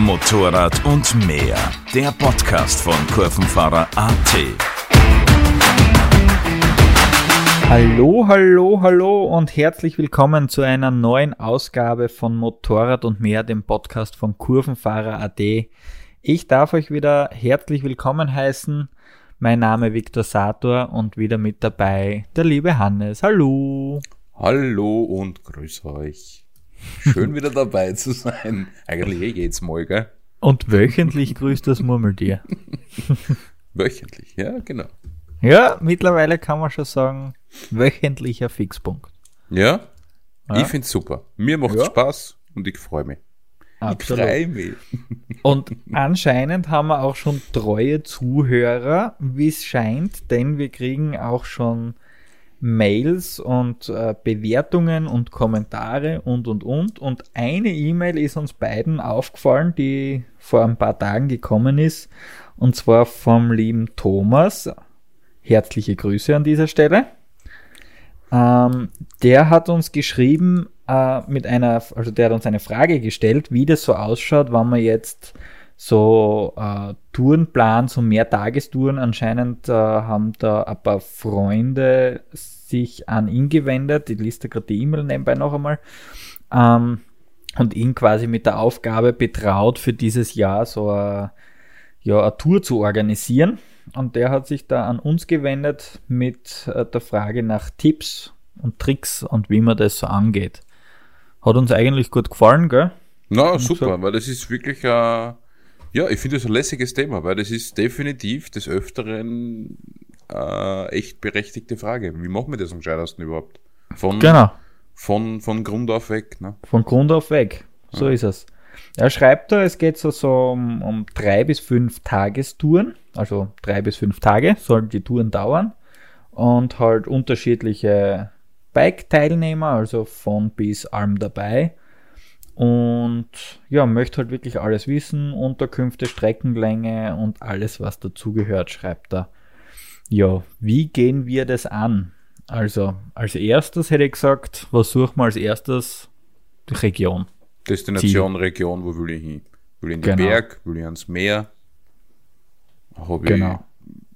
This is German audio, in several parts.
Motorrad und mehr. Der Podcast von Kurvenfahrer AT. Hallo, hallo, hallo und herzlich willkommen zu einer neuen Ausgabe von Motorrad und mehr, dem Podcast von Kurvenfahrer AT. Ich darf euch wieder herzlich willkommen heißen. Mein Name Viktor Sator und wieder mit dabei der liebe Hannes. Hallo. Hallo und grüß euch. Schön wieder dabei zu sein. Eigentlich eh jedes Mal, gell? Und wöchentlich grüßt das Murmeltier. wöchentlich, ja, genau. Ja, mittlerweile kann man schon sagen, wöchentlicher Fixpunkt. Ja, ja. ich find's super. Mir macht ja. Spaß und ich freue mich. Absolut. Ich freue mich. Und anscheinend haben wir auch schon treue Zuhörer, wie es scheint, denn wir kriegen auch schon Mails und äh, Bewertungen und Kommentare und und und. Und eine E-Mail ist uns beiden aufgefallen, die vor ein paar Tagen gekommen ist. Und zwar vom lieben Thomas. Herzliche Grüße an dieser Stelle. Ähm, der hat uns geschrieben äh, mit einer, also der hat uns eine Frage gestellt, wie das so ausschaut, wenn man jetzt so äh, Tourenplan, so mehr Tagestouren. Anscheinend äh, haben da ein paar Freunde sich an ihn gewendet. Ich liste gerade die E-Mail nebenbei noch einmal. Ähm, und ihn quasi mit der Aufgabe betraut, für dieses Jahr so eine, ja, eine Tour zu organisieren. Und der hat sich da an uns gewendet mit äh, der Frage nach Tipps und Tricks und wie man das so angeht. Hat uns eigentlich gut gefallen, gell? Na, super, so. weil das ist wirklich ein ja, ich finde das ein lässiges Thema, weil das ist definitiv des Öfteren äh, echt berechtigte Frage. Wie machen wir das am gescheitersten überhaupt? Von, genau. Von, von Grund auf weg. Ne? Von Grund auf weg. So ja. ist es. Er schreibt da, es geht so, so um, um drei bis fünf Tagestouren, also drei bis fünf Tage sollen die Touren dauern und halt unterschiedliche Bike-Teilnehmer, also von bis Arm dabei und ja, möchte halt wirklich alles wissen, Unterkünfte, Streckenlänge und alles, was dazugehört, schreibt er. Ja, wie gehen wir das an? Also, als erstes hätte ich gesagt, was suchen wir als erstes? Die Region. Destination, Ziel. Region, wo will ich hin? Will ich in den genau. Berg? Will ich ans Meer? Habe genau.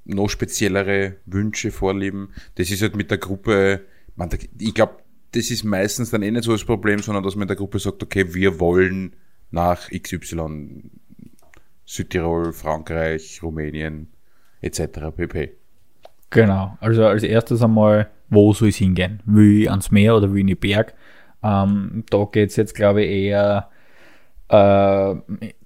ich noch speziellere Wünsche, Vorlieben? Das ist halt mit der Gruppe, man, ich glaube, das ist meistens dann eh nicht so das Problem, sondern dass man in der Gruppe sagt, okay, wir wollen nach XY, Südtirol, Frankreich, Rumänien etc. pp. Genau, also als erstes einmal, wo soll es hingehen? Ich ans Meer oder ich in den Berg? Ähm, da geht es jetzt, glaube ich, eher äh,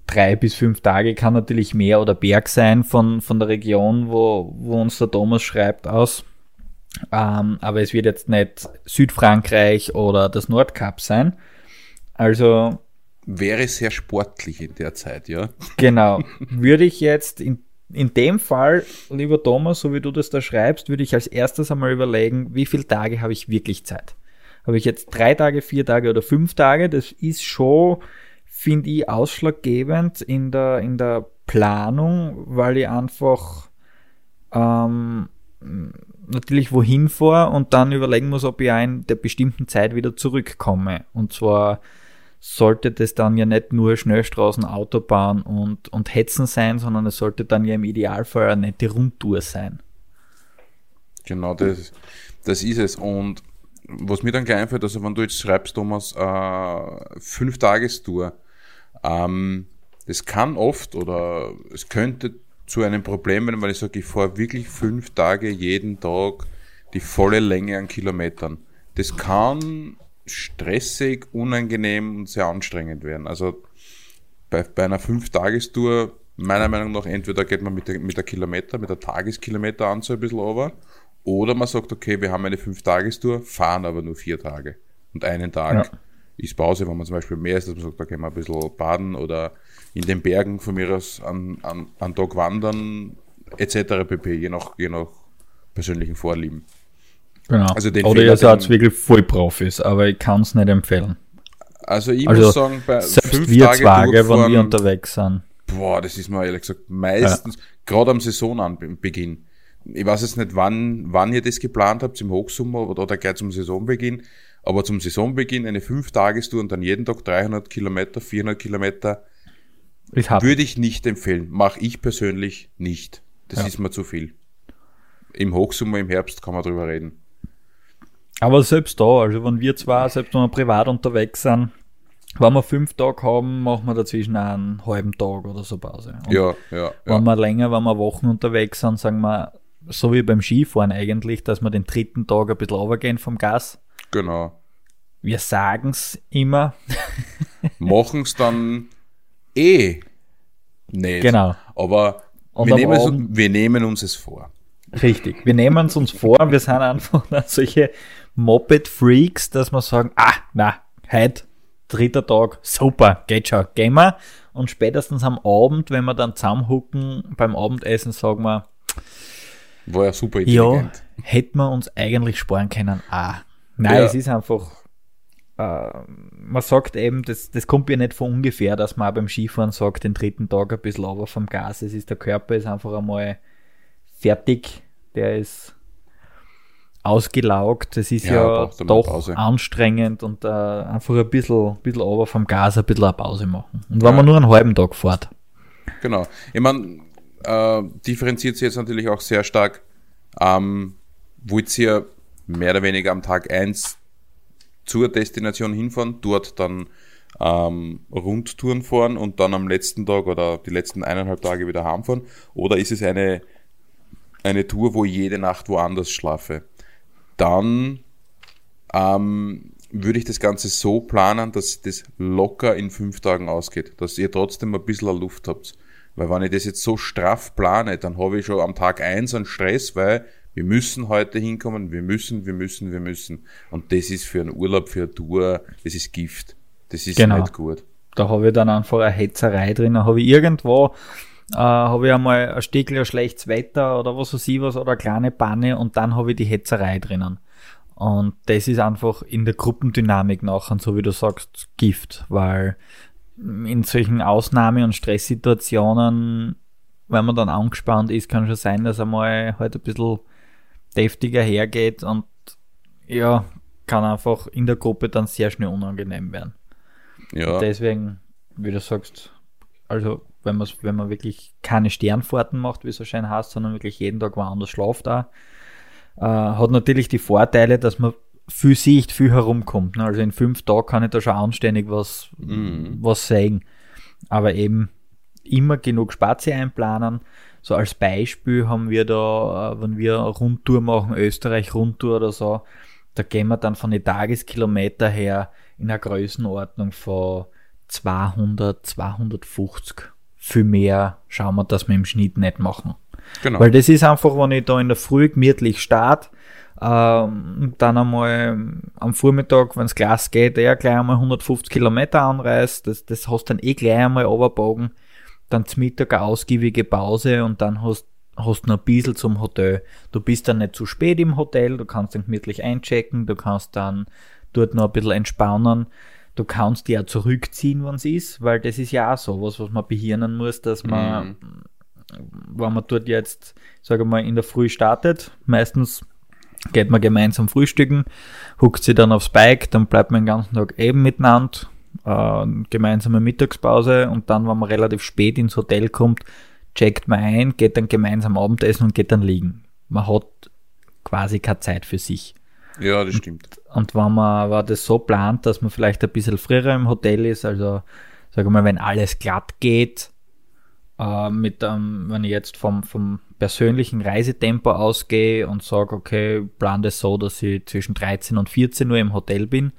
drei bis fünf Tage, kann natürlich Meer oder Berg sein von, von der Region, wo, wo uns der Thomas schreibt aus. Ähm, aber es wird jetzt nicht Südfrankreich oder das Nordkap sein. Also. Wäre sehr sportlich in der Zeit, ja. Genau. Würde ich jetzt in, in dem Fall, lieber Thomas, so wie du das da schreibst, würde ich als erstes einmal überlegen, wie viele Tage habe ich wirklich Zeit? Habe ich jetzt drei Tage, vier Tage oder fünf Tage? Das ist schon, finde ich, ausschlaggebend in der, in der Planung, weil ich einfach ähm, natürlich wohin fahre und dann überlegen muss, ob ich in der bestimmten Zeit wieder zurückkomme. Und zwar sollte das dann ja nicht nur Schnellstraßen, Autobahn und, und Hetzen sein, sondern es sollte dann ja im Idealfall eine nette Rundtour sein. Genau, das, das ist es. Und was mir dann gleich einfällt, also wenn du jetzt schreibst, Thomas, äh, fünf Tagestour, ähm, das kann oft oder es könnte zu einem Problem werden, weil ich sage, ich fahre wirklich fünf Tage jeden Tag die volle Länge an Kilometern. Das kann stressig, unangenehm und sehr anstrengend werden. Also bei, bei einer Fünf-Tagestour, meiner Meinung nach, entweder geht man mit der, mit der Kilometer, mit der Tageskilometeranzahl ein bisschen over, oder man sagt, okay, wir haben eine Fünf-Tagestour, fahren aber nur vier Tage. Und einen Tag ja. ist Pause, wenn man zum Beispiel mehr ist, dass man sagt, da gehen wir ein bisschen baden oder in den Bergen von mir aus an, an, an Tag wandern, etc. pp, je nach, je nach persönlichen Vorlieben. Genau. Also den Oder ihr seid wirklich voll Profis, aber ich kann es nicht empfehlen. Also ich also muss sagen, bei selbst fünf wir Tage Tage, wenn wir unterwegs sind. Boah, das ist mir ehrlich gesagt meistens, ja. gerade am Saisonbeginn. Ich weiß jetzt nicht, wann, wann ihr das geplant habt, im Hochsommer oder, oder gleich zum Saisonbeginn, aber zum Saisonbeginn eine fünf Tagestour und dann jeden Tag 300 Kilometer, 400 Kilometer, Würde ich nicht empfehlen. Mache ich persönlich nicht. Das Ja. ist mir zu viel. Im Hochsommer, im Herbst kann man drüber reden. Aber selbst da, also wenn wir zwar, selbst wenn wir privat unterwegs sind, wenn wir fünf Tage haben, machen wir dazwischen einen halben Tag oder so Pause. Und Ja, ja, Wenn ja. wir länger, wenn wir Wochen unterwegs sind, sagen wir, so wie beim Skifahren eigentlich, dass wir den dritten Tag ein bisschen runtergehen vom Gas. Genau. Wir sagen's immer. Machen es dann eh nicht. Genau. Aber Und wir nehmen, es, Abend- wir nehmen uns es vor. Richtig. Wir nehmen es uns vor, wir sind einfach solche Moped-Freaks, dass wir sagen, ah, na, heute, dritter Tag, super, geht schon, gehen wir. Und spätestens am Abend, wenn wir dann zusammenhucken beim Abendessen, sagen wir, War ja super ja, intelligent. hätten wir uns eigentlich sparen können. Ah, nein, Ja. es ist einfach, äh, man sagt eben, das, das kommt ja nicht von ungefähr, dass man auch beim Skifahren sagt, den dritten Tag ein bisschen aber vom Gas. Es ist, der Körper ist einfach einmal fertig, der ist ausgelaugt, das ist Ja, ja, doch anstrengend und äh, einfach ein bisschen, bisschen aber vom Gas ein bisschen eine Pause machen. Und wenn Ja. man nur einen halben Tag fährt. Genau. Ich meine, äh, differenziert sich jetzt natürlich auch sehr stark. Ähm, wollt ihr mehr oder weniger am Tag eins zur Destination hinfahren, dort dann ähm, Rundtouren fahren und dann am letzten Tag oder die letzten eineinhalb Tage wieder heimfahren? Oder ist es eine, eine Tour, wo ich jede Nacht woanders schlafe? Dann ähm, würde ich das Ganze so planen, dass das locker in fünf Tagen ausgeht, dass ihr trotzdem ein bisschen Luft habt. Weil wenn ich das jetzt so straff plane, dann habe ich schon am Tag eins einen Stress, weil wir müssen heute hinkommen, wir müssen, wir müssen, wir müssen. Und das ist für einen Urlaub, für eine Tour, das ist Gift. Das ist Genau. nicht gut. Da habe ich dann einfach eine Hetzerei drin. Da habe ich irgendwo, äh, habe ich einmal ein Stückchen ein schlechtes Wetter oder was weiß ich was oder eine kleine Panne und dann habe ich die Hetzerei drinnen. Und das ist einfach in der Gruppendynamik nachher, so wie du sagst, Gift, weil in solchen Ausnahme- und Stresssituationen, wenn man dann angespannt ist, kann schon sein, dass einmal halt ein bisschen deftiger hergeht und ja, kann einfach in der Gruppe dann sehr schnell unangenehm werden. Ja, Deswegen, wie du sagst, also wenn man wenn man wirklich keine Sternfahrten macht, wie es so schön heißt, sondern wirklich jeden Tag woanders schlaft da, äh, hat natürlich die Vorteile, dass man viel sieht, viel herumkommt. Ne? Also in fünf Tagen kann ich da schon anständig was, was sagen. Aber eben immer genug Spazi einplanen. So als Beispiel haben wir da, äh, wenn wir eine Rundtour machen, Österreich-Rundtour oder so, da gehen wir dann von den Tageskilometer her in einer Größenordnung von 200, 250. Viel mehr schauen wir, dass wir im Schnitt nicht machen. genau. Weil das ist einfach, wenn ich da in der Früh gemütlich starte, ähm, dann einmal am Vormittag, wenn es Glas geht, eher gleich einmal 150 Kilometer anreist, das, das hast dann eh gleich einmal runtergebogen, dann zum Mittag eine ausgiebige Pause und dann hast hast noch ein bisschen zum Hotel. Du bist dann nicht zu spät im Hotel, du kannst dann gemütlich einchecken, du kannst dann dort noch ein bisschen entspannen. Du kannst dich auch zurückziehen, wenn es ist, weil das ist ja auch so was, was man behirnen muss, dass man wenn man dort jetzt, sage mal, in der Früh startet, meistens geht man gemeinsam frühstücken, huckt sie dann aufs Bike, dann bleibt man den ganzen Tag eben miteinander, äh, gemeinsame Mittagspause und dann, wenn man relativ spät ins Hotel kommt, checkt man ein, geht dann gemeinsam Abendessen und geht dann liegen. Man hat quasi keine Zeit für sich. ja, das stimmt. Und wenn man aber das so plant, dass man vielleicht ein bisschen früher im Hotel ist, also sag mal, wenn alles glatt geht, äh, mit ähm, wenn ich jetzt vom, vom persönlichen Reisetempo ausgehe und sage, okay, plan das so, dass ich zwischen 13 und 14 Uhr im Hotel bin,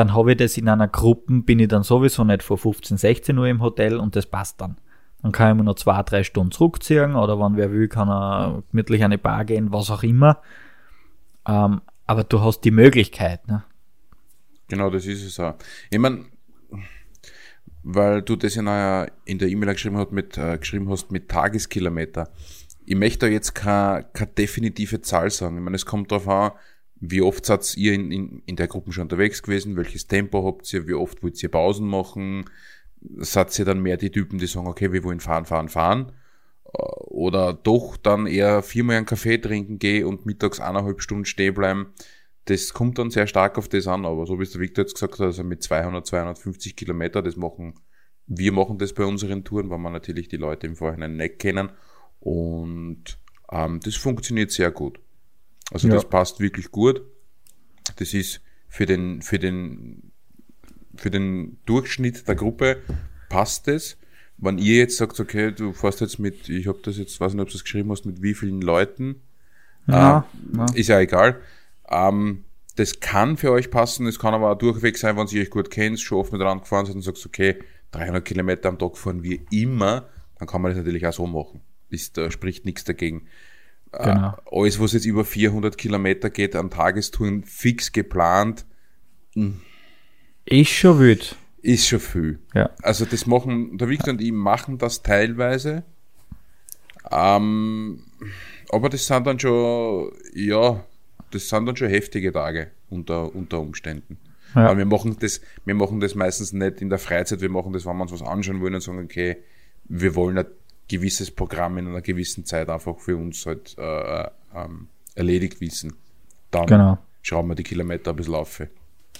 dann habe ich das in einer Gruppe, bin ich dann sowieso nicht vor 15, 16 Uhr im Hotel und das passt dann. Dann kann ich mir noch zwei, drei Stunden zurückziehen oder wenn wer will, kann er gemütlich an eine Bar gehen, was auch immer. Ähm, aber du hast die Möglichkeit, ne? Genau, das ist es auch. Ich meine, weil du das ja in der E-Mail geschrieben, hast mit, äh, geschrieben hast mit Tageskilometer. Ich möchte da jetzt keine, keine definitive Zahl sagen. Ich meine, es kommt darauf an, wie oft seid ihr in, in, in der Gruppe schon unterwegs gewesen, welches Tempo habt ihr, wie oft wollt ihr Pausen machen, seid ihr dann mehr die Typen, die sagen, okay, wir wollen fahren, fahren, fahren, Äh, oder doch dann eher viermal einen Kaffee trinken gehen und mittags eineinhalb Stunden stehen bleiben. Das kommt dann sehr stark auf das an, aber so wie es der Victor jetzt gesagt hat, also mit 200, 250 Kilometer, das machen wir machen das bei unseren Touren, weil wir natürlich die Leute im Vorhinein nicht kennen. Und ähm, das funktioniert sehr gut. Also ja. das passt wirklich gut. Das ist für den, für den, für den Durchschnitt der Gruppe passt es. Wenn ihr jetzt sagt, okay, du fährst jetzt mit, ich habe das jetzt, weiß nicht, ob du es geschrieben hast, mit wie vielen Leuten, ja, äh, ja. ist ja egal. Ähm, das kann für euch passen, es kann aber auch durchweg sein, wenn ihr euch gut kennt, schon oft miteinander gefahren seid und sagst, okay, 300 Kilometer am Tag fahren wir immer, dann kann man das natürlich auch so machen. Ist, da spricht nichts dagegen. Genau. Äh, alles, was jetzt über 400 Kilometer geht, an Tagestouren fix geplant. Hm. Ist schon wild. Ist schon viel. Ja. Also das machen, der Victor und ich machen das teilweise. Ähm, aber das sind dann schon, ja, das sind dann schon heftige Tage unter, unter Umständen. Ja. Aber wir machen das, wir machen das meistens nicht in der Freizeit, wir machen das, wenn wir uns was anschauen wollen und sagen, okay, wir wollen gewisses Programm in einer gewissen Zeit einfach für uns halt äh, ähm, erledigt wissen. Dann genau. schrauben wir die Kilometer ein bisschen auf.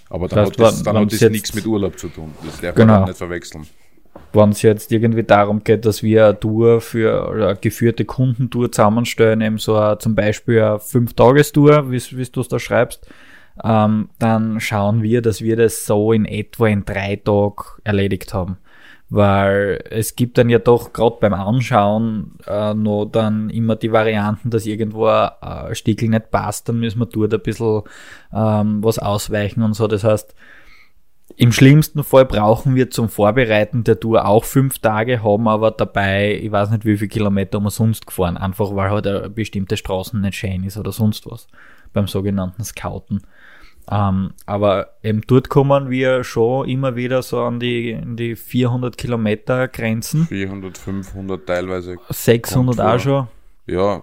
Aber dann das heißt, hat das, dann hat das nichts mit Urlaub zu tun. Das darf genau. man nicht verwechseln. Wenn es jetzt irgendwie darum geht, dass wir eine Tour für oder eine geführte Kundentour zusammenstellen, eben so eine, zum Beispiel eine Fünf-Tagestour, wie du es da schreibst, ähm, dann schauen wir, dass wir das so in etwa in drei Tagen erledigt haben. Weil es gibt dann ja doch gerade beim Anschauen äh, noch dann immer die Varianten, dass irgendwo ein Stickel nicht passt, dann müssen wir dort ein bisschen ähm, was ausweichen und so. Das heißt, im schlimmsten Fall brauchen wir zum Vorbereiten der Tour auch fünf Tage, haben aber dabei, ich weiß nicht wie viele Kilometer wir sonst gefahren, einfach weil halt eine bestimmte Straßen nicht schön ist oder sonst was beim sogenannten Scouten. Ähm, aber eben dort kommen wir schon immer wieder so an die, an die 400 Kilometer Grenzen. 400, 500 teilweise. 600 auch schon. Ja.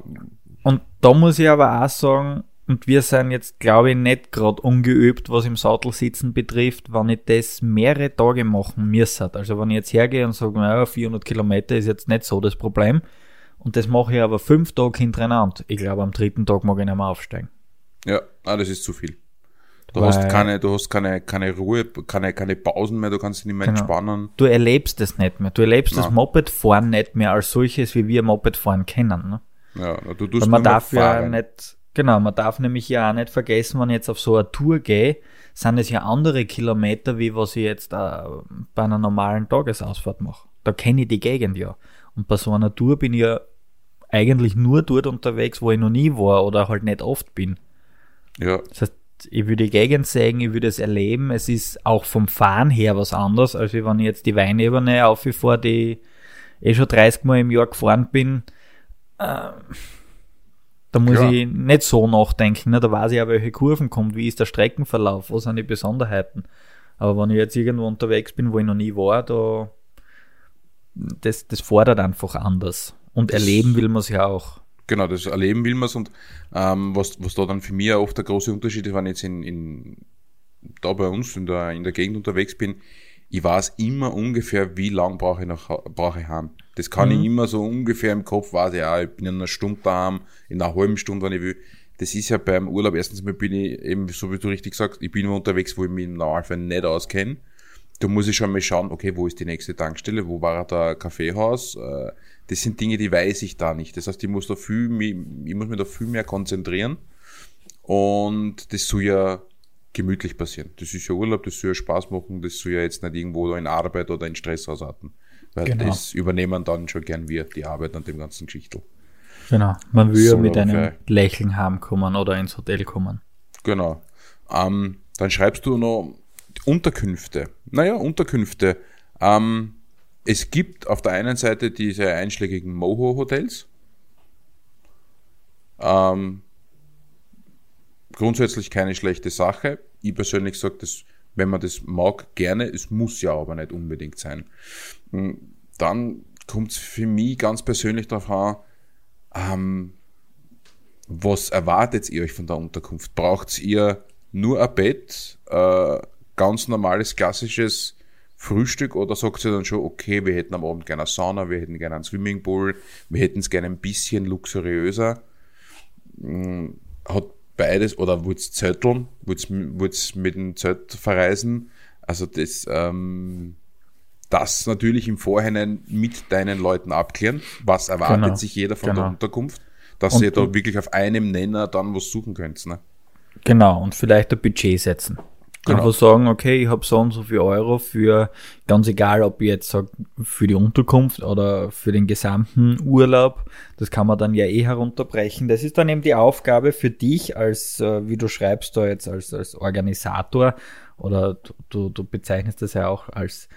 Und da muss ich aber auch sagen, und wir sind jetzt, glaube ich, nicht gerade ungeübt, was im Sattel sitzen betrifft, wenn ich das mehrere Tage machen müsste. Also wenn ich jetzt hergehe und sage, naja, 400 Kilometer ist jetzt nicht so das Problem. Und das mache ich aber fünf Tage hintereinander. Ich glaube, am dritten Tag mag ich nicht mehr aufsteigen. Ja, ah, das ist zu viel. Du Weil hast keine, du hast keine, keine Ruhe, keine, keine Pausen mehr, du kannst dich nicht mehr genau. entspannen. Du erlebst es nicht mehr. Du erlebst Nein. das Mopedfahren nicht mehr als solches, wie wir Mopedfahren kennen. Ne? Ja, du tust Weil man darf ja nicht, genau, man darf nämlich ja auch nicht vergessen, wenn ich jetzt auf so eine Tour gehe, sind es ja andere Kilometer, wie was ich jetzt äh, bei einer normalen Tagesausfahrt mache. Da kenne ich die Gegend ja. Und bei so einer Tour bin ich ja eigentlich nur dort unterwegs, wo ich noch nie war oder halt nicht oft bin. Ja. Das heißt, ich würde die Gegend sehen, ich würde es erleben. Es ist auch vom Fahren her was anderes, als wenn ich jetzt die Weinebene aufgefahre, die ich eh schon 30 Mal im Jahr gefahren bin. Äh, da muss ja. ich nicht so nachdenken. Ne? Da weiß ich ja, welche Kurven kommt, wie ist der Streckenverlauf, was sind die Besonderheiten. Aber wenn ich jetzt irgendwo unterwegs bin, wo ich noch nie war, da das, das fordert einfach anders. Und erleben will man es ja auch. Genau, das erleben will man es und ähm, was, was da dann für mich oft der große Unterschied ist, wenn ich jetzt in, in, da bei uns in der, in der Gegend unterwegs bin, ich weiß immer ungefähr, wie lang brauche ich noch brauche ich heim. Das kann mhm. ich immer so ungefähr im Kopf, weiß ich, ja, ich bin in einer Stunde daheim, in einer halben Stunde, wenn ich will. Das ist ja beim Urlaub, erstens mal bin ich eben, so wie du richtig sagst, ich bin unterwegs, wo ich mich im Normalfall nicht auskenne. Da muss ich schon mal schauen, okay, wo ist die nächste Tankstelle, wo war da Kaffeehaus, äh, das sind Dinge, die weiß ich da nicht. Das heißt, ich muss da viel, ich muss mich da viel mehr konzentrieren. Und das soll ja gemütlich passieren. Das ist ja Urlaub, das soll ja Spaß machen, das soll ja jetzt nicht irgendwo in Arbeit oder in Stress ausarten. Weil genau. das übernehmen dann schon gern wir, die Arbeit an dem ganzen Geschichtel. Genau, man will ja mit einem Lächeln heimkommen oder ins Hotel kommen. Genau. Ähm, dann schreibst du noch Unterkünfte. Naja, Unterkünfte. Ähm, es gibt auf der einen Seite diese einschlägigen Moho-Hotels. Ähm, grundsätzlich keine schlechte Sache. Ich persönlich sage, dass, wenn man das mag, gerne. Es muss ja aber nicht unbedingt sein. Hm, dann kommt es für mich ganz persönlich darauf an, ähm, was erwartet ihr euch von der Unterkunft? Braucht ihr nur ein Bett, äh, ganz normales, klassisches Frühstück oder sagt sie dann schon, okay, wir hätten am Abend gerne eine Sauna, wir hätten gerne einen Swimmingpool, wir hätten es gerne ein bisschen luxuriöser. Hm, hat beides, oder wollt zetteln, wollt mit dem Zelt verreisen. Also das, ähm, das natürlich im Vorhinein mit deinen Leuten abklären. Was erwartet genau. sich jeder von genau. der Unterkunft? Dass und, ihr da wirklich auf einem Nenner dann was suchen könnt. Ne? Genau, und vielleicht ein Budget setzen. Genau. Einfach sagen, okay, ich habe so und so viel Euro für, ganz egal, ob ich jetzt sage, für die Unterkunft oder für den gesamten Urlaub, das kann man dann ja eh herunterbrechen. Das ist dann eben die Aufgabe für dich als, äh, wie du schreibst da jetzt, als, als Organisator oder du, du bezeichnest das ja auch als,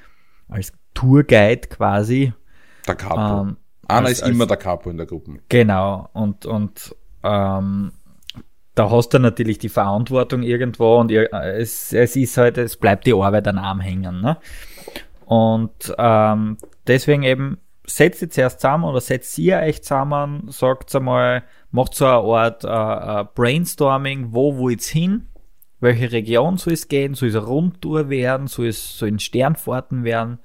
als Tourguide quasi. Der Capo. Ähm, Einer als, ist immer der Capo in der Gruppe. Genau, und, und ähm, da hast du natürlich die Verantwortung irgendwo und es, es ist halt, es bleibt die Arbeit an Arm hängen. Ne? Und ähm, deswegen eben, setzt ihr zuerst zusammen oder setzt ihr euch zusammen, sagt einmal, macht so eine Art äh, Brainstorming, wo willt's hin, welche Region soll es gehen, soll es eine Rundtour werden, soll es so in Sternfahrten werden.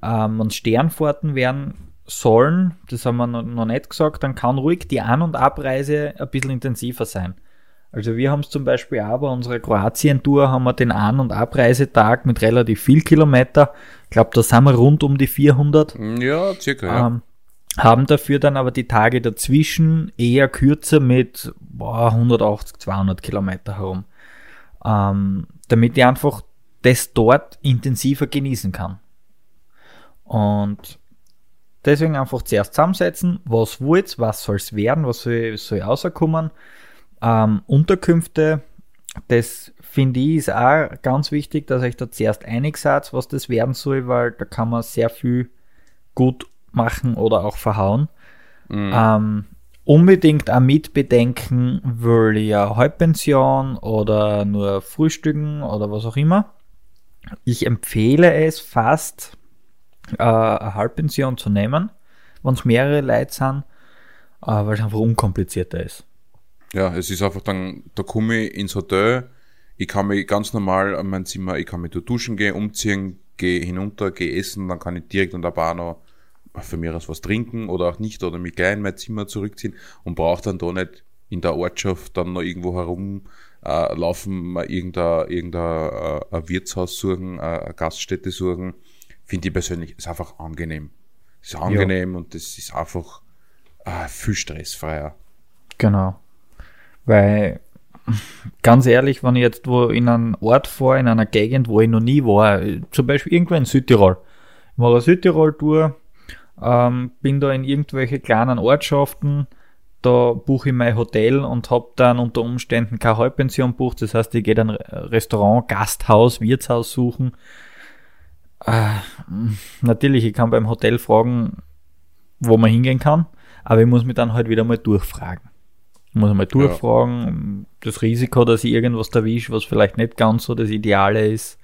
Ähm, und Sternfahrten werden sollen, das haben wir noch nicht gesagt, dann kann ruhig die An- und Abreise ein bisschen intensiver sein. Also wir haben es zum Beispiel auch bei unserer Kroatien-Tour haben wir den An- und Abreisetag mit relativ viel Kilometer. Ich glaube, da sind wir rund um die 400. Ja, circa, ja. Ähm, haben dafür dann aber die Tage dazwischen eher kürzer mit boah, 180, 200 Kilometer herum. Ähm, damit ich einfach das dort intensiver genießen kann. Und deswegen einfach zuerst zusammensetzen, was wollt was soll es werden, was soll, soll rauskommen ähm, Unterkünfte, das finde ich ist auch ganz wichtig, dass euch da zuerst einig seid, was das werden soll, weil da kann man sehr viel gut machen oder auch verhauen. Mhm. Ähm, unbedingt auch mitbedenken, will ich ja Halbpension oder nur Frühstücken oder was auch immer. Ich empfehle es fast, äh, eine Halbpension zu nehmen, wenn es mehrere Leute sind, äh, weil es einfach unkomplizierter ist. Ja, es ist einfach dann, da komme ich ins Hotel, ich kann mich ganz normal an mein Zimmer, ich kann mich da duschen gehen, umziehen, gehe hinunter, gehe essen, dann kann ich direkt an der Bar noch für mich aus was trinken oder auch nicht oder mich gleich in mein Zimmer zurückziehen und brauche dann da nicht in der Ortschaft dann noch irgendwo herum äh, laufen, irgendein, irgendein äh, Wirtshaus suchen, äh, eine Gaststätte suchen. Finde ich persönlich, ist einfach angenehm. Ist angenehm ja. und das ist einfach äh, viel stressfreier. Genau. Weil, ganz ehrlich, wenn ich jetzt wo in einen Ort fahre, in einer Gegend, wo ich noch nie war, zum Beispiel irgendwo in Südtirol, ich mache eine Südtirol-Tour, ähm, bin da in irgendwelche kleinen Ortschaften, da buche ich mein Hotel und habe dann unter Umständen keine Halbpension bucht. Das heißt, ich gehe dann Restaurant, Gasthaus, Wirtshaus suchen. Äh, natürlich, ich kann beim Hotel fragen, wo man hingehen kann, aber ich muss mich dann halt wieder mal durchfragen. Muss einmal durchfragen. Ja. Das Risiko, dass ich irgendwas erwische, was vielleicht nicht ganz so das Ideale ist,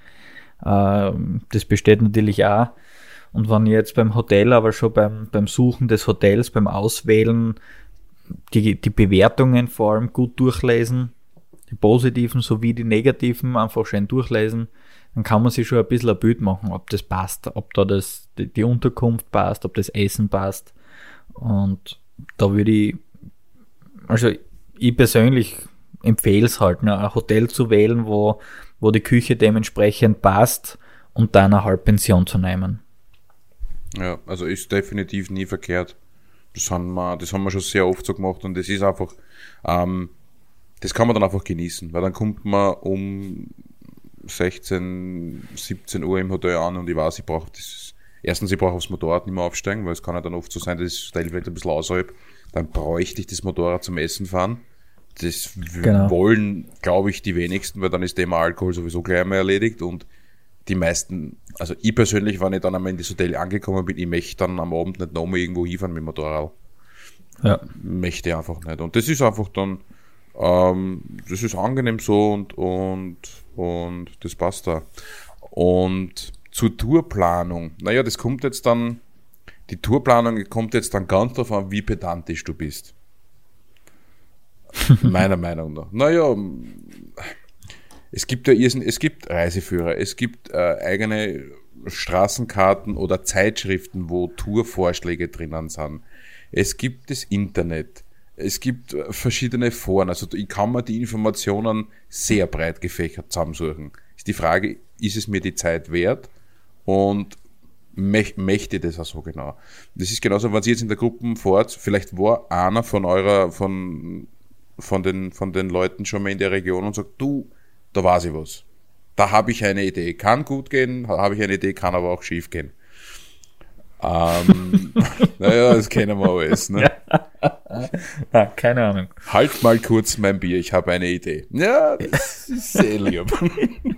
äh, das besteht natürlich auch. Und wenn ich jetzt beim Hotel, aber schon beim, beim Suchen des Hotels, beim Auswählen, die, die Bewertungen vor allem gut durchlesen, die positiven sowie die negativen einfach schön durchlesen, dann kann man sich schon ein bisschen ein Bild machen, ob das passt, ob da das, die, die Unterkunft passt, ob das Essen passt. Und da würde ich also ich persönlich empfehle es halt, ne, ein Hotel zu wählen, wo, wo die Küche dementsprechend passt und dann eine Halbpension zu nehmen. Ja, also ist definitiv nie verkehrt. Das haben wir, das haben wir schon sehr oft so gemacht und das ist einfach, ähm, das kann man dann einfach genießen, weil dann kommt man um 16, 17 Uhr im Hotel an und ich weiß, ich brauche das, erstens, ich brauche aufs Motorrad nicht mehr aufsteigen, weil es kann ja dann oft so sein, dass das Hotel vielleicht ein bisschen außerhalb dann bräuchte ich das Motorrad zum Essen fahren. Das genau. wollen, glaube ich, die wenigsten, weil dann ist Thema Alkohol sowieso gleich einmal erledigt und die meisten, also ich persönlich, wenn ich dann einmal in das Hotel angekommen bin, ich möchte dann am Abend nicht nochmal irgendwo hinfahren mit dem Motorrad. Ja. Möchte einfach nicht. Und das ist einfach dann, ähm, das ist angenehm so und, und, und das passt da. Und zur Tourplanung, naja, das kommt jetzt dann die Tourplanung kommt jetzt dann ganz darauf an, wie pedantisch du bist. Meiner Meinung nach. Naja, es gibt ja es gibt Reiseführer, es gibt äh, eigene Straßenkarten oder Zeitschriften, wo Tourvorschläge drinnen sind. Es gibt das Internet. Es gibt äh, verschiedene Foren. Also ich kann mir die Informationen sehr breit gefächert zusammensuchen. Ist die Frage, ist es mir die Zeit wert? Und möchte das auch so genau. Das ist genauso, wenn Sie jetzt in der Gruppe fahrt, vielleicht war einer von eurer, von, von den, von den Leuten schon mal in der Region und sagt, du, da weiß ich was. Da habe ich eine Idee. Kann gut gehen, habe ich eine Idee, kann aber auch schief gehen. Ähm, naja, das kennen wir alles. Ne? Ja. keine Ahnung. Halt mal kurz mein Bier, ich habe eine Idee. Ja, das ist sehr lieb.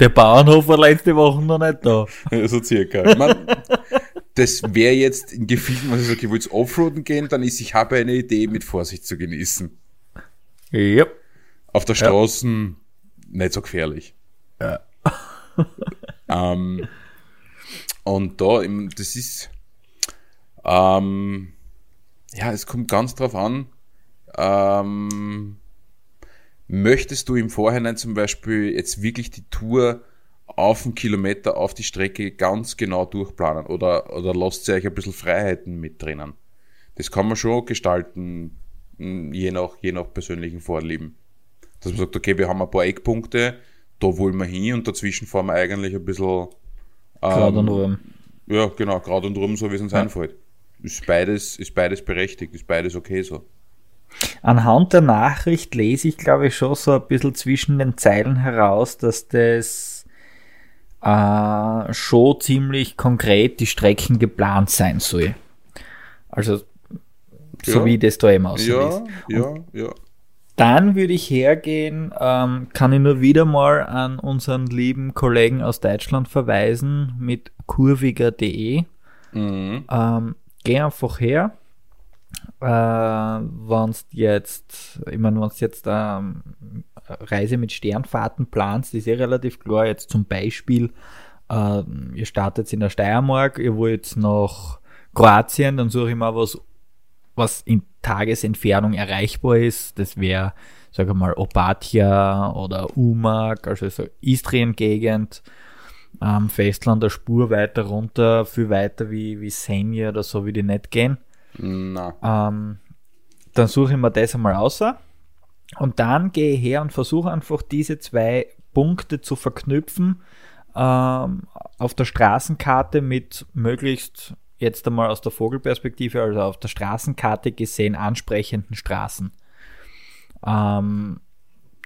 Der Bauernhof war letzte Woche noch nicht da. Ja, so circa. Man, das wäre jetzt in Gefühlen, wenn ich sage, ich will Offroaden gehen, dann ist, ich habe eine Idee mit Vorsicht zu genießen. Ja. Auf der Straße ja. nicht so gefährlich. Ja. ähm, und da, das ist, ähm, ja, es kommt ganz drauf an, ähm, möchtest du im Vorhinein zum Beispiel jetzt wirklich die Tour auf einen Kilometer auf die Strecke ganz genau durchplanen oder, oder lasst ihr euch ein bisschen Freiheiten mit drinnen? Das kann man schon gestalten, je nach, je nach persönlichen Vorlieben. Dass man sagt, okay, wir haben ein paar Eckpunkte, da wollen wir hin und dazwischen fahren wir eigentlich ein bisschen. Ähm, gerade und rum. Ja, genau, gerade und rum, so wie es uns ja. einfällt. Ist beides, ist beides berechtigt, ist beides okay so. Anhand der Nachricht lese ich, glaube ich, schon so ein bisschen zwischen den Zeilen heraus, dass das äh, schon ziemlich konkret die Strecken geplant sein soll. Also, so ja. wie das da eben aussieht. Ja, ja, ja. Dann würde ich hergehen, ähm, kann ich nur wieder mal an unseren lieben Kollegen aus Deutschland verweisen mit kurviger.de. Mhm. Ähm, geh einfach her. Äh, wenn jetzt, ich meine, wenn du jetzt ähm, Reise mit Sternfahrten planst, ist eh relativ klar. Jetzt zum Beispiel, äh, ihr startet in der Steiermark, ihr wollt nach Kroatien, dann suche ich mal was was in Tagesentfernung erreichbar ist. Das wäre, sage mal, Opatia oder Umag, also so Istrien-Gegend. Am Festland der Spur weiter runter, viel weiter wie, wie Senja oder so, wie die nicht gehen. Ähm, dann suche ich mir das einmal aus. Und dann gehe ich her und versuche einfach diese zwei Punkte zu verknüpfen ähm, auf der Straßenkarte mit möglichst jetzt einmal aus der Vogelperspektive, also auf der Straßenkarte gesehen, ansprechenden Straßen. Ähm,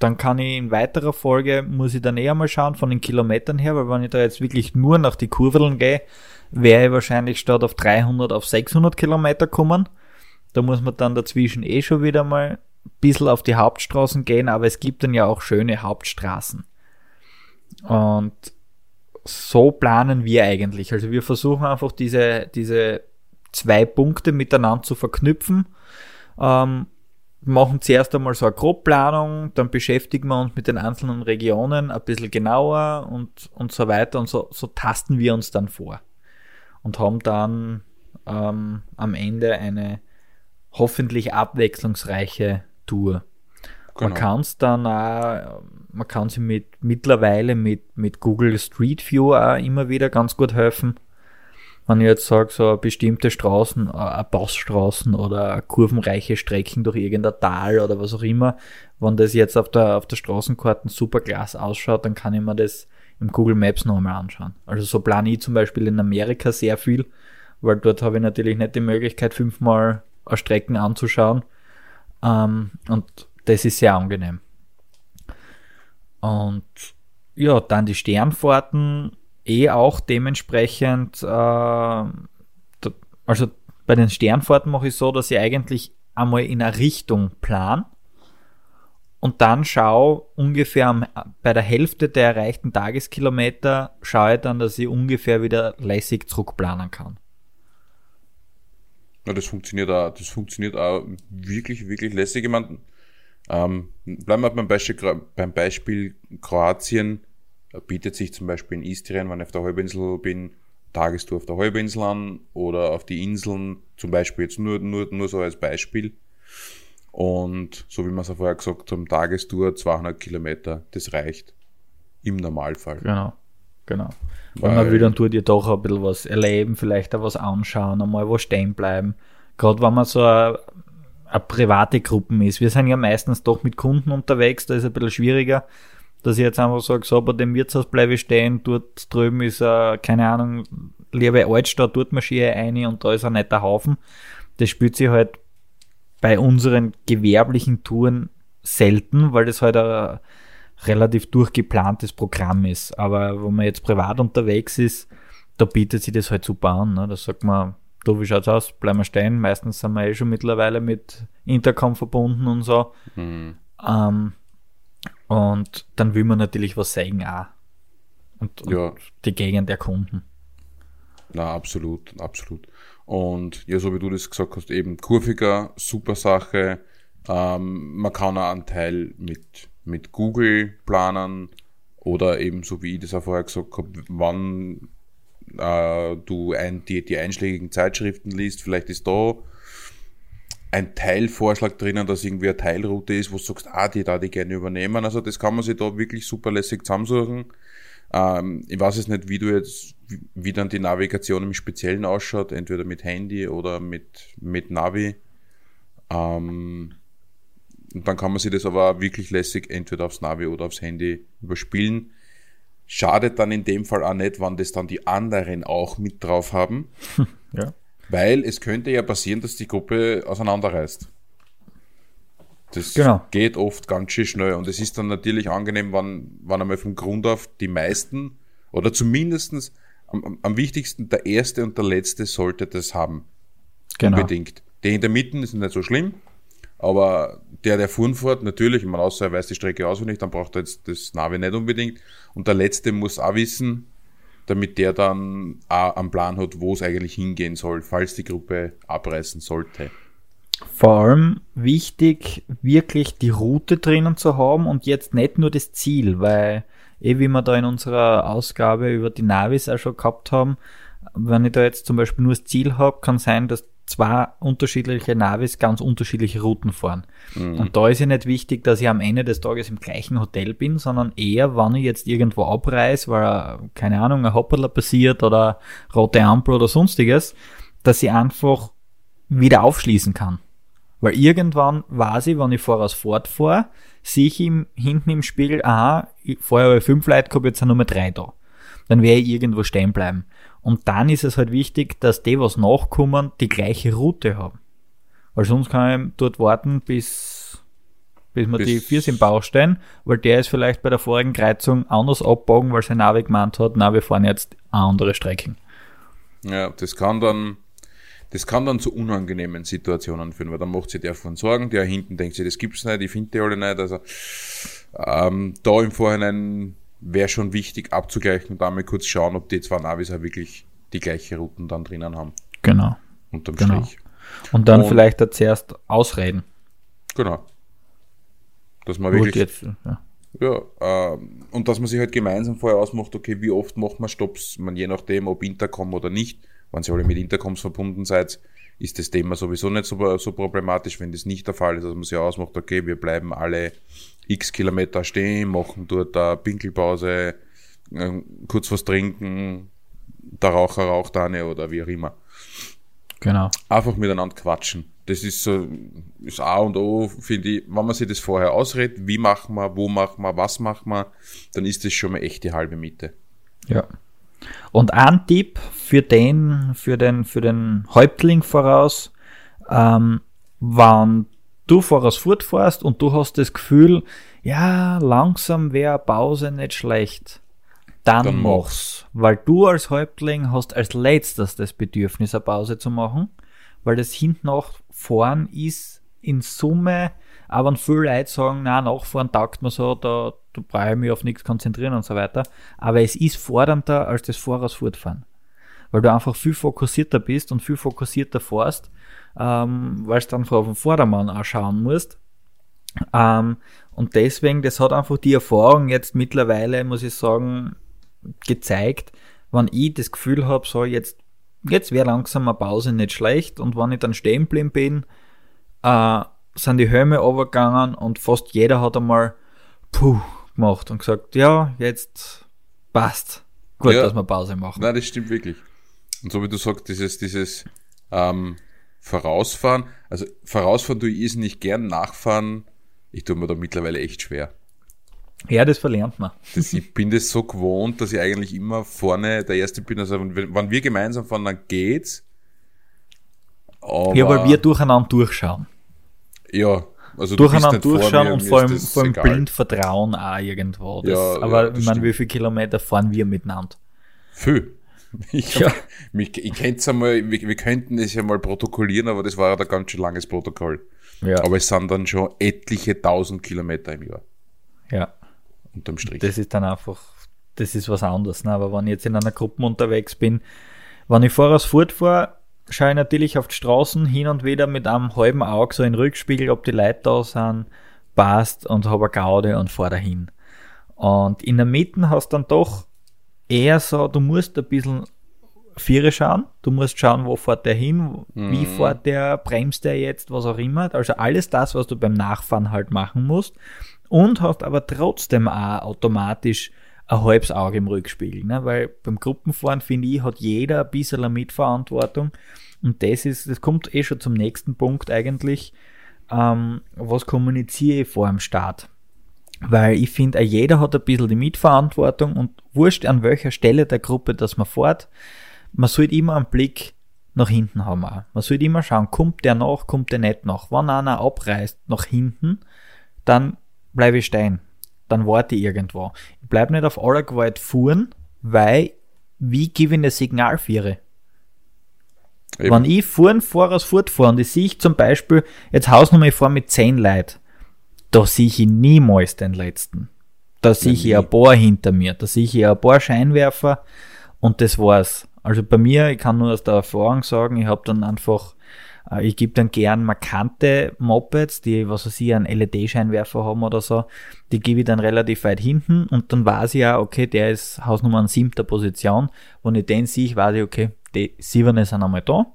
dann kann ich in weiterer Folge, muss ich dann eher mal schauen von den Kilometern her, weil wenn ich da jetzt wirklich nur nach die Kurveln gehe, wäre ich wahrscheinlich statt auf 300 auf 600 Kilometer kommen. Da muss man dann dazwischen eh schon wieder mal ein bisschen auf die Hauptstraßen gehen, aber es gibt dann ja auch schöne Hauptstraßen. Und so planen wir eigentlich. Also wir versuchen einfach diese, diese zwei Punkte miteinander zu verknüpfen. Ähm, machen zuerst einmal so eine Grobplanung, dann beschäftigen wir uns mit den einzelnen Regionen ein bisschen genauer und, und so weiter und so, so tasten wir uns dann vor und haben dann ähm, am Ende eine hoffentlich abwechslungsreiche Tour. Genau. Man kann es dann auch man kann sich mit, mittlerweile mit, mit Google Street View auch immer wieder ganz gut helfen. Wenn ich jetzt sage, so bestimmte Straßen, äh, Passstraßen oder kurvenreiche Strecken durch irgendein Tal oder was auch immer, wenn das jetzt auf der, auf der Straßenkarte super klasse ausschaut, dann kann ich mir das im Google Maps nochmal anschauen. Also so plane ich zum Beispiel in Amerika sehr viel, weil dort habe ich natürlich nicht die Möglichkeit, fünfmal Strecken anzuschauen. Ähm, und das ist sehr angenehm. Und ja, dann die Sternfahrten eh auch dementsprechend, äh, also bei den Sternfahrten mache ich so, dass ich eigentlich einmal in eine Richtung plan und dann schaue ungefähr bei der Hälfte der erreichten Tageskilometer schaue ich dann, dass ich ungefähr wieder lässig zurückplanen kann. Ja, das funktioniert auch, das funktioniert auch wirklich, wirklich lässig. Ich meine, ähm, bleiben wir beim Beispiel, beim Beispiel Kroatien. Bietet sich zum Beispiel in Istrien, wenn ich auf der Halbinsel bin, Tagestour auf der Halbinsel an oder auf die Inseln, zum Beispiel jetzt nur, nur, nur so als Beispiel. Und so wie wir es ja vorher gesagt haben, Tagestour 200 Kilometer, das reicht. Im Normalfall. Genau, genau. Weil man will dann tut ihr doch ein bisschen was erleben, vielleicht auch was anschauen, einmal wo stehen bleiben. Gerade wenn man so eine eine private Gruppen ist. Wir sind ja meistens doch mit Kunden unterwegs, da ist es ein bisschen schwieriger, dass ich jetzt einfach sage, so bei dem Wirtshaus bleibe ich stehen, dort drüben ist, äh, keine Ahnung, liebe Altstadt, dort marschiere ich ein und da ist ein netter Haufen. Das spielt sich halt bei unseren gewerblichen Touren selten, weil das halt ein relativ durchgeplantes Programm ist. Aber wo man jetzt privat unterwegs ist, da bietet sich das halt super an. Ne? Da sagt man, du, wie schaut's aus? Bleiben wir stehen. Meistens sind wir eh schon mittlerweile mit Intercom verbunden und so. Mhm. Ähm, und dann will man natürlich was sagen auch. Und, und ja. die Gegend erkunden. Na, absolut, absolut. Und ja, so wie du das gesagt hast, eben kurviger, super Sache. Ähm, man kann auch einen Teil mit, mit Google planen oder eben so wie ich das auch vorher gesagt habe, wann äh, du ein, die, die einschlägigen Zeitschriften liest, vielleicht ist da ein Teilvorschlag drinnen, dass irgendwie eine Teilroute ist, wo du sagst, ah, die da die gerne übernehmen. Also das kann man sich da wirklich super lässig zusammensuchen. Ähm, ich weiß es nicht, wie du jetzt, wie dann die Navigation im Speziellen ausschaut, entweder mit Handy oder mit, mit Navi. Ähm, und dann kann man sich das aber wirklich lässig entweder aufs Navi oder aufs Handy überspielen. Schadet dann in dem Fall auch nicht, wann das dann die anderen auch mit drauf haben. Ja. Weil es könnte ja passieren, dass die Gruppe auseinanderreißt. Das genau. geht oft ganz schön schnell. Und es ist dann natürlich angenehm, wenn, wenn einmal vom Grund auf die meisten oder zumindestens am, am wichtigsten der erste und der letzte sollte das haben. Genau. Unbedingt. Die in der Mitte ist nicht so schlimm, aber der, der fuhren fährt, natürlich, man außer er weiß die Strecke auswendig, dann braucht er jetzt das Navi nicht unbedingt. Und der letzte muss auch wissen, damit der dann auch am Plan hat, wo es eigentlich hingehen soll, falls die Gruppe abreißen sollte. Vor allem wichtig, wirklich die Route drinnen zu haben und jetzt nicht nur das Ziel, weil, eh wie wir da in unserer Ausgabe über die Navis auch schon gehabt haben, wenn ich da jetzt zum Beispiel nur das Ziel habe, kann sein, dass zwei unterschiedliche Navis ganz unterschiedliche Routen fahren. Mhm. Und da ist ja nicht wichtig, dass ich am Ende des Tages im gleichen Hotel bin, sondern eher, wann ich jetzt irgendwo abreise, weil, keine Ahnung, ein Hopperler passiert oder rote Ampel oder sonstiges, dass ich einfach wieder aufschließen kann. Weil irgendwann weiß ich, wenn ich voraus fortfahre, sehe ich ihm hinten im Spiegel, aha, vorher habe ich fünf Leute gehabt, jetzt sind nur mehr drei da. Dann werde ich irgendwo stehen bleiben. Und dann ist es halt wichtig, dass die, was nachkommen, die gleiche Route haben. Weil sonst kann ich dort warten, bis, bis wir bis die Viers im Bauch stehen, weil der ist vielleicht bei der vorigen Kreuzung anders abbogen, weil sein Navi gemeint hat, na, wir fahren jetzt eine andere Strecke. Ja, das kann dann, das kann dann zu unangenehmen Situationen führen, weil dann macht sich der von Sorgen, der hinten denkt sich, das gibt's nicht, ich finde die alle nicht, also, ähm, da im Vorhinein wäre schon wichtig abzugleichen und einmal kurz schauen, ob die zwei Navis auch wirklich die gleiche Routen dann drinnen haben. Genau. Unterm genau. Strich. Und dann und, vielleicht da zuerst ausreden. Genau. Dass man wirklich. Jetzt, ja. Ja, äh, und dass man sich halt gemeinsam vorher ausmacht, okay, wie oft macht man Stops, man je nachdem, ob Intercom oder nicht, wenn sie alle mit Intercoms verbunden seid, ist das Thema sowieso nicht so, so problematisch, wenn das nicht der Fall ist, dass man sich ausmacht, okay, wir bleiben alle x Kilometer stehen, machen dort eine Pinkelpause, äh, kurz was trinken, der Raucher raucht eine oder wie auch immer. Genau. Einfach miteinander quatschen. Das ist so, ist A und O, finde ich, wenn man sich das vorher ausredet, wie machen wir, wo machen wir, was machen wir, dann ist das schon mal echt die halbe Miete. Ja. Und ein Tipp für den, für den, für den Häuptling voraus, ähm, wann du voraus fortfährst und du hast das Gefühl, ja, langsam wäre Pause nicht schlecht, dann, dann mach's. Weil du als Häuptling hast als letztes das Bedürfnis, eine Pause zu machen, weil das hinten nach vorn ist in Summe, aber wenn viele Leute sagen, na, nachfahren taugt mir so, da, da brauche ich mich auf nichts konzentrieren und so weiter. Aber es ist fordernder als das Voraus fortfahren. Weil du einfach viel fokussierter bist und viel fokussierter fährst ähm, weil du dann auf den Vordermann auch schauen musst. Ähm, und deswegen, das hat einfach die Erfahrung jetzt mittlerweile, muss ich sagen, gezeigt, wenn ich das Gefühl habe, so jetzt, jetzt wäre langsam eine Pause nicht schlecht und wenn ich dann stehen geblieben bin, äh, sind die Helme overgegangen und fast jeder hat einmal puh gemacht und gesagt, ja, jetzt passt. Gut, ja, dass wir Pause machen. Nein, das stimmt wirklich. Und so wie du sagst, dieses, dieses ähm, vorausfahren. Also vorausfahren tue ich es nicht gern, nachfahren, ich tue mir da mittlerweile echt schwer. Ja, das verlernt man. Das, ich bin das so gewohnt, dass ich eigentlich immer vorne der Erste bin. Also wenn, wenn wir gemeinsam fahren, dann geht's. Aber, ja, weil wir durcheinander durchschauen. Ja, also durcheinander durchschauen und vor allem, vor allem blind vertrauen auch irgendwo. Das, ja, aber ja, ich meine, wie viele Kilometer fahren wir miteinander? Viel. Ich, ja. mich, ich könnte einmal, wir, wir könnten es ja mal protokollieren, aber das war ja ein ganz schön langes Protokoll. Ja. Aber es sind dann schon etliche tausend Kilometer im Jahr. Ja. Unterm Strich. Das ist dann einfach, das ist was anderes. Ne? Aber wenn ich jetzt in einer Gruppe unterwegs bin, wenn ich voraus fortfahre, schaue ich natürlich auf die Straßen hin und wieder mit einem halben Auge so in den Rückspiegel, ob die Leute da sind, passt und habe eine Gaude und fahre dahin. Und in der Mitte hast du dann doch eher so, du musst ein bisschen Viere schauen. Du musst schauen, wo fährt der hin, mhm. wie fährt der, bremst der jetzt, was auch immer. Also alles das, was du beim Nachfahren halt machen musst. Und hast aber trotzdem auch automatisch ein halbes Auge im Rückspiegel. Ne? Weil beim Gruppenfahren, finde ich, hat jeder ein bisschen eine Mitverantwortung. Und das ist, das kommt eh schon zum nächsten Punkt eigentlich. Ähm, was kommuniziere ich vor dem Start? Weil ich finde, jeder hat ein bisschen die Mitverantwortung und wurscht an welcher Stelle der Gruppe, dass man fährt, man sollte immer einen Blick nach hinten haben. Auch. Man sollte immer schauen, kommt der nach, kommt der nicht nach. Wenn einer abreißt nach hinten, dann bleibe ich stehen. Dann warte ich irgendwo. Ich bleibe nicht auf aller Gewalt fuhren, weil wie gebe ich ein Signal für Wenn ich fuhren voraus fortfahre und ich sehe ich zum Beispiel, jetzt Hausnummer ich vor mit 10 Leuten, da sehe ich niemals den letzten. Da sehe ich ein paar hinter mir, da sehe ich ein paar Scheinwerfer und das war's. Also bei mir, ich kann nur aus der Erfahrung sagen, ich habe dann einfach, äh, ich gebe dann gern markante Mopeds, die, was weiß ich, einen LED-Scheinwerfer haben oder so, die gebe ich dann relativ weit hinten und dann weiß ich ja, okay, der ist Hausnummer an siebter Position. Wenn ich den sehe, weiß ich, okay, die sieben sind einmal da.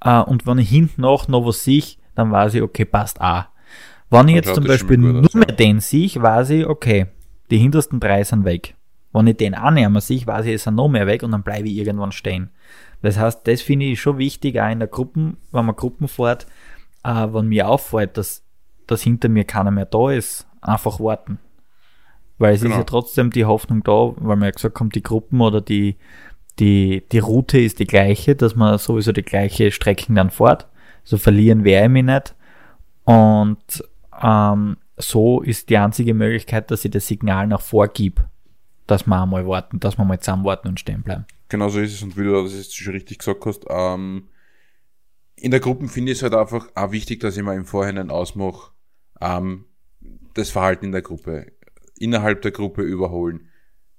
Äh, und wenn ich hinten noch noch was sehe, dann weiß ich, okay, passt auch. Wenn ich jetzt zum Beispiel nur mehr den sehe, weiß ich, okay, die hintersten drei sind weg. Wenn ich den annehme sich, weiß ich, es sind noch mehr weg und dann bleibe ich irgendwann stehen. Das heißt, das finde ich schon wichtig, auch in der Gruppen, wenn man Gruppen fährt, äh, wenn mir auffällt, dass, dass hinter mir keiner mehr da ist, einfach warten. Weil es genau. ist ja trotzdem die Hoffnung da, weil man ja gesagt haben, die Gruppen oder die, die, die Route ist die gleiche, dass man sowieso die gleiche Strecken dann fährt. So verlieren wäre ich mich nicht. Und ähm, so ist die einzige Möglichkeit, dass ich das Signal nach vorgib dass wir einmal warten, dass wir mal zusammen warten und stehen bleiben. Genau so ist es und wie du das jetzt schon richtig gesagt hast, ähm, in der Gruppe finde ich es halt einfach auch wichtig, dass ich mal im Vorhinein ausmache, ähm, das Verhalten in der Gruppe, innerhalb der Gruppe überholen.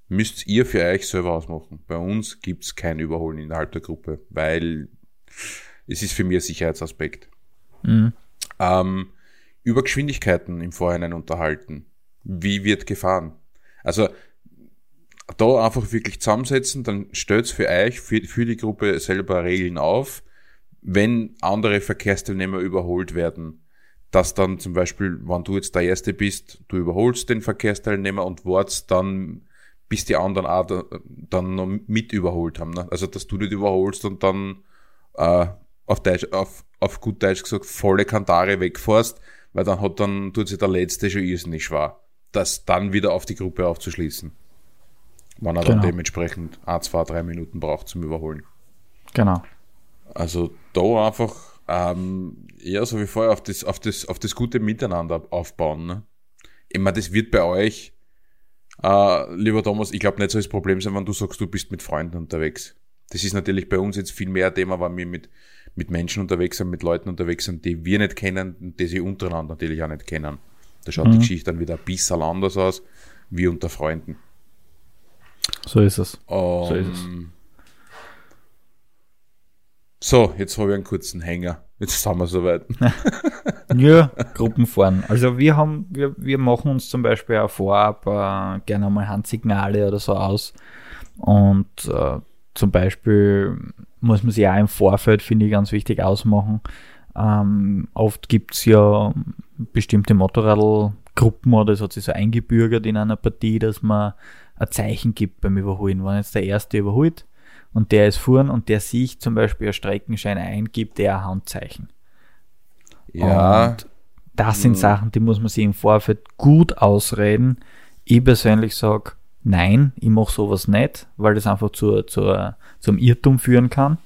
Müsst ihr für euch selber ausmachen. Bei uns gibt's kein Überholen innerhalb der Gruppe, weil es ist für mich ein Sicherheitsaspekt. Mhm. Ähm, über Geschwindigkeiten im Vorhinein unterhalten. Wie wird gefahren? Also da einfach wirklich zusammensetzen, dann stellt für euch, für, für die Gruppe selber Regeln auf, wenn andere Verkehrsteilnehmer überholt werden, dass dann zum Beispiel, wenn du jetzt der Erste bist, du überholst den Verkehrsteilnehmer und wartest dann, bis die anderen auch da, dann noch mit überholt haben. Ne? Also, dass du nicht überholst und dann äh, auf, Deutsch, auf, auf gut Deutsch gesagt volle Kantare wegfährst, weil dann hat dann, tut sich der Letzte schon irrsinnig schwer, das dann wieder auf die Gruppe aufzuschließen. Wann er genau. dann dementsprechend ein, zwei, drei Minuten braucht zum Überholen. Genau. Also da einfach ähm, eher so wie vorher auf das, auf das, auf das gute Miteinander aufbauen. Ne? Ich meine, das wird bei euch, äh, lieber Thomas, ich glaube nicht so das Problem sein, wenn du sagst, du bist mit Freunden unterwegs. Das ist natürlich bei uns jetzt viel mehr ein Thema, wenn wir mit, mit Menschen unterwegs sind, mit Leuten unterwegs sind, die wir nicht kennen und die sie untereinander natürlich auch nicht kennen. Da schaut mhm. die Geschichte dann wieder ein bisschen anders aus, wie unter Freunden. So ist es. Um, so ist es. So, jetzt habe ich einen kurzen Hänger. Jetzt sind wir soweit. ja, Gruppenfahren. Also wir haben, wir, wir machen uns zum Beispiel auch vorab äh, gerne mal Handsignale oder so aus. Und äh, zum Beispiel muss man sich auch im Vorfeld, finde ich, ganz wichtig ausmachen. Ähm, oft gibt es ja bestimmte Motorradgruppen oder es hat sich so eingebürgert in einer Partie, dass man ein Zeichen gibt beim Überholen. Wenn jetzt der Erste überholt und der ist vorn und der sich zum Beispiel einen Streckenschein eingibt, der ein Handzeichen. Ja. Und das sind Mhm. Sachen, die muss man sich im Vorfeld gut ausreden. Ich persönlich sage, nein, ich mache sowas nicht, weil das einfach zur, zur, zum Irrtum führen kann.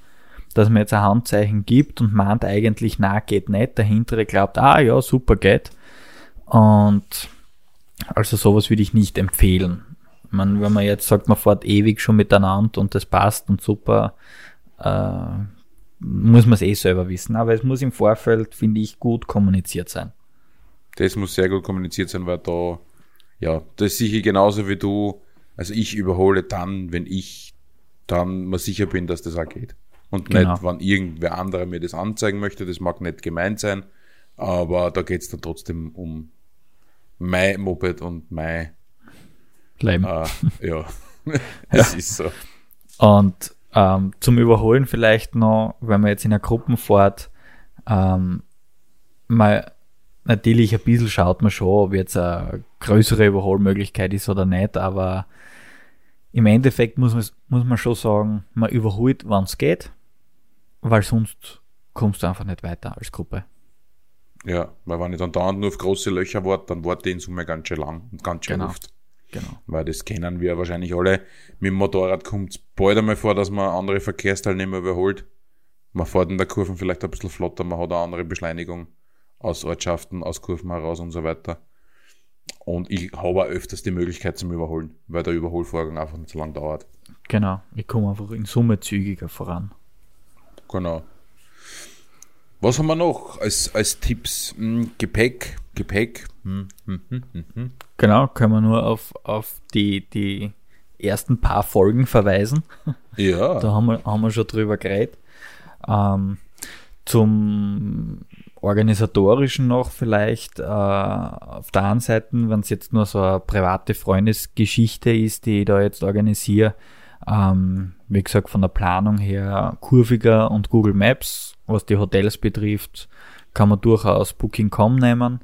Dass man jetzt ein Handzeichen gibt und meint eigentlich, na, geht nicht. Der hintere glaubt, ah ja, super, geht. Und also sowas würde ich nicht empfehlen. Man, wenn man jetzt sagt, man fährt ewig schon miteinander und das passt und super, äh, muss man es eh selber wissen. Aber es muss im Vorfeld, finde ich, gut kommuniziert sein. Das muss sehr gut kommuniziert sein, weil da, ja, das sehe ich genauso wie du. Also ich überhole dann, wenn ich dann mal sicher bin, dass das auch geht. Und Genau. nicht, wenn irgendwer andere mir das anzeigen möchte, das mag nicht gemeint sein, aber da geht es dann trotzdem um mein Moped und mein, Bleiben. äh, ja, das ist so. Und ähm, zum Überholen vielleicht noch, wenn man jetzt in einer Gruppe fährt, ähm, mal natürlich ein bisschen schaut man schon, ob jetzt eine größere Überholmöglichkeit ist oder nicht, aber im Endeffekt muss man, muss man schon sagen, man überholt, wann es geht, weil sonst kommst du einfach nicht weiter als Gruppe. Ja, weil wenn ich dann dauernd nur auf große Löcher warte, dann warte ich in Summe ganz schön lang und ganz schön Genau. oft. Genau. Weil das kennen wir wahrscheinlich alle. Mit dem Motorrad kommt es bald einmal vor, dass man andere Verkehrsteilnehmer überholt. Man fährt in der Kurve vielleicht ein bisschen flotter, man hat eine andere Beschleunigung aus Ortschaften, aus Kurven heraus und so weiter. Und ich habe auch öfters die Möglichkeit zum Überholen, weil der Überholvorgang einfach nicht so lang dauert. Genau. Ich komme einfach in Summe zügiger voran. Genau. Was haben wir noch als, als Tipps? Hm, Gepäck, Gepäck. Hm, hm. Genau, können wir nur auf, auf die, die ersten paar Folgen verweisen. Ja, Da haben wir, haben wir schon drüber geredet. Ähm, zum organisatorischen noch vielleicht äh, auf der einen Seite, wenn es jetzt nur so eine private Freundesgeschichte ist, die ich da jetzt organisiere, ähm, wie gesagt, von der Planung her kurviger und Google Maps, was die Hotels betrifft, kann man durchaus Booking.com nehmen.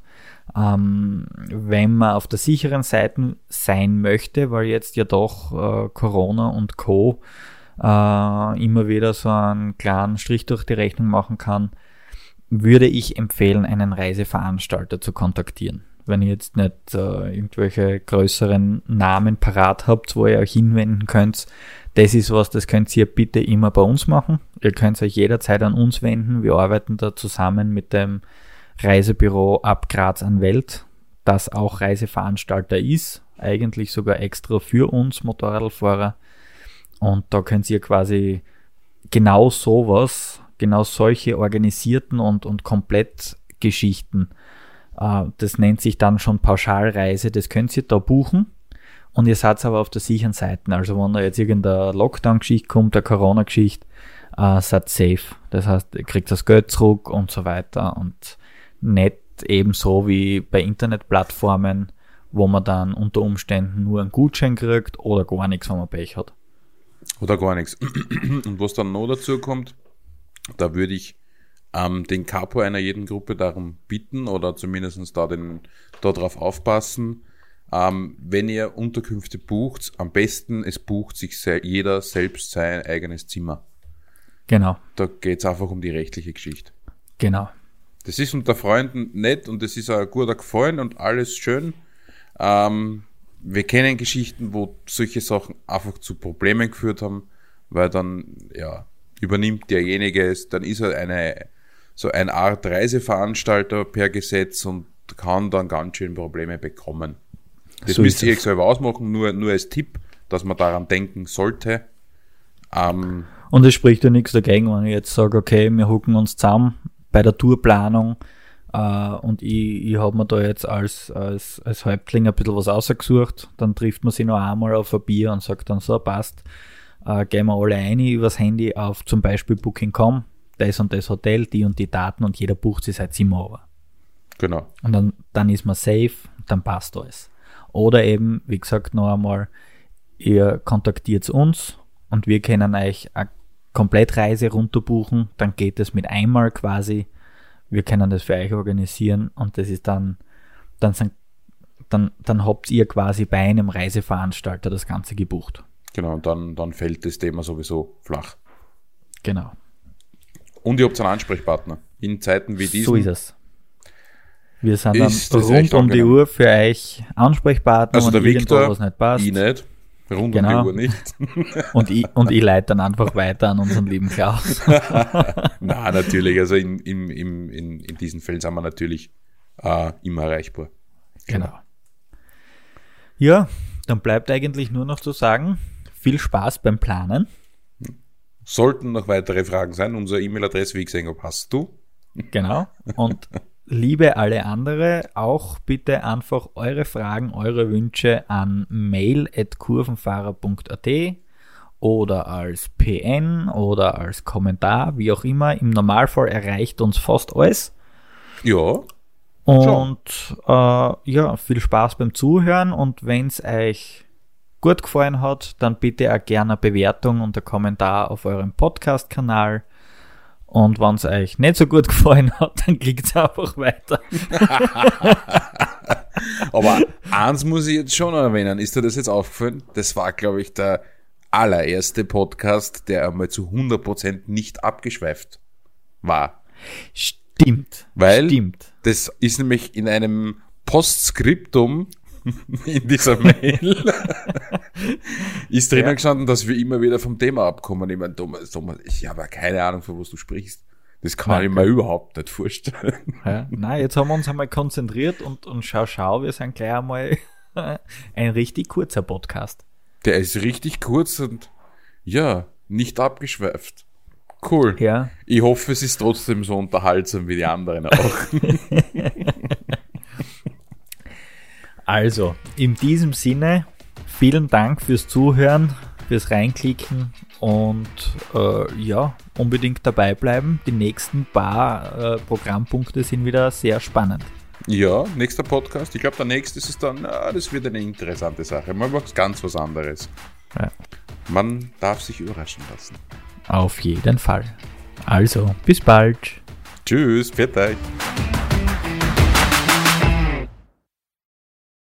Ähm, wenn man auf der sicheren Seite sein möchte, weil jetzt ja doch äh, Corona und Co. Äh, immer wieder so einen klaren Strich durch die Rechnung machen kann, würde ich empfehlen, einen Reiseveranstalter zu kontaktieren. Wenn ihr jetzt nicht äh, irgendwelche größeren Namen parat habt, wo ihr euch hinwenden könnt, das ist was, das könnt ihr bitte immer bei uns machen. Ihr könnt euch jederzeit an uns wenden. Wir arbeiten da zusammen mit dem Reisebüro ab Graz an Welt, das auch Reiseveranstalter ist, eigentlich sogar extra für uns Motorradfahrer. Und da könnt ihr quasi genau sowas, genau solche organisierten und, und Komplettgeschichten, äh, das nennt sich dann schon Pauschalreise, das könnt ihr da buchen. Und ihr seid aber auf der sicheren Seite. Also wenn da jetzt irgendeine Lockdown-Geschichte kommt, eine Corona-Geschichte, äh, seid safe. Das heißt, ihr kriegt das Geld zurück und so weiter. Und nicht eben so wie bei Internetplattformen, wo man dann unter Umständen nur einen Gutschein kriegt oder gar nichts, wenn man Pech hat. Oder gar nichts. Und was dann noch dazu kommt, da würde ich ähm, den Capo einer jeden Gruppe darum bitten oder zumindest da den, darauf aufpassen, ähm, wenn ihr Unterkünfte bucht, am besten es bucht sich se jeder selbst sein eigenes Zimmer. Genau, Da geht es einfach um die rechtliche Geschichte. genau. Das ist unter Freunden nett und das ist ein guter Gefallen und alles schön. Ähm, wir kennen Geschichten, wo solche Sachen einfach zu Problemen geführt haben, weil dann, ja, übernimmt derjenige es, dann ist er eine, so eine Art Reiseveranstalter per Gesetz und kann dann ganz schön Probleme bekommen. Das So müsst ihr euch selber ausmachen, nur, nur als Tipp, dass man daran denken sollte. Ähm, Und es spricht ja nichts dagegen, wenn ich jetzt sage, okay, wir hucken uns zusammen bei der Tourplanung äh, und ich, ich habe mir da jetzt als, als, als Häuptling ein bisschen was ausgesucht, dann trifft man sich noch einmal auf ein Bier und sagt dann so, passt, äh, gehen wir alle ein übers Handy auf zum Beispiel Booking.com, das und das Hotel, die und die Daten und jeder bucht sich sein Zimmer over. genau. Und dann, dann ist man safe, dann passt alles. Oder eben, wie gesagt, noch einmal, ihr kontaktiert uns und wir können euch eine Komplettreise runterbuchen, dann geht es mit einmal quasi. Wir können das für euch organisieren und das ist dann, dann, sind, dann, dann habt ihr quasi bei einem Reiseveranstalter das Ganze gebucht. Genau, und dann, dann fällt das Thema sowieso flach. Genau. Und ihr habt einen Ansprechpartner. In Zeiten wie diesen. So ist es. Wir sind dann Ist rund um die. Uhr für euch Ansprechpartner Also der Victor, was nicht passt. ich nicht. Rund Genau. um die Uhr nicht. Und ich, und ich leite dann einfach weiter an unseren lieben Klaus. Na, natürlich. Also in, in, in, in, diesen Fällen sind wir natürlich äh, immer erreichbar. Genau. Ja, dann bleibt eigentlich nur noch zu sagen, viel Spaß beim Planen. Sollten noch weitere Fragen sein, unsere E-Mail-Adresse, wie habe, hast du. Genau. Und liebe alle andere, auch bitte einfach eure Fragen, eure Wünsche an mail.kurvenfahrer.at oder als PN oder als Kommentar, wie auch immer. Im Normalfall erreicht uns fast alles. Ja, Und äh, ja, viel Spaß beim Zuhören und wenn es euch gut gefallen hat, dann bitte auch gerne eine Bewertung und einen Kommentar auf eurem Podcast-Kanal. Und wenn es euch nicht so gut gefallen hat, dann klickt einfach weiter. aber eins muss ich jetzt schon erwähnen. Ist dir das jetzt aufgefallen? Das war, glaube ich, der allererste Podcast, der einmal zu 100% nicht abgeschweift war. Stimmt. Weil Stimmt. das ist nämlich in einem Postskriptum in dieser Mail ist drinnen Ja. gestanden, dass wir immer wieder vom Thema abkommen. Ich meine, Thomas, Thomas, ich habe ja keine Ahnung, von was du sprichst. Das kann Nein, ich mir überhaupt nicht vorstellen. Ja. Nein, jetzt haben wir uns einmal konzentriert und, und schau, schau, wir sind gleich einmal ein richtig kurzer Podcast. Der ist richtig kurz und ja, nicht abgeschweift. Cool. Ja. Ich hoffe, es ist trotzdem so unterhaltsam wie die anderen auch. Also, in diesem Sinne, vielen Dank fürs Zuhören, fürs Reinklicken und äh, ja, unbedingt dabei bleiben. Die nächsten paar äh, Programmpunkte sind wieder sehr spannend. ja, nächster Podcast. Ich glaube, der nächste ist es dann, ah, das wird eine interessante Sache. Mal was ganz was anderes. Ja. Man darf sich überraschen lassen. Auf jeden Fall. Also, bis bald. Tschüss, pfiat euch.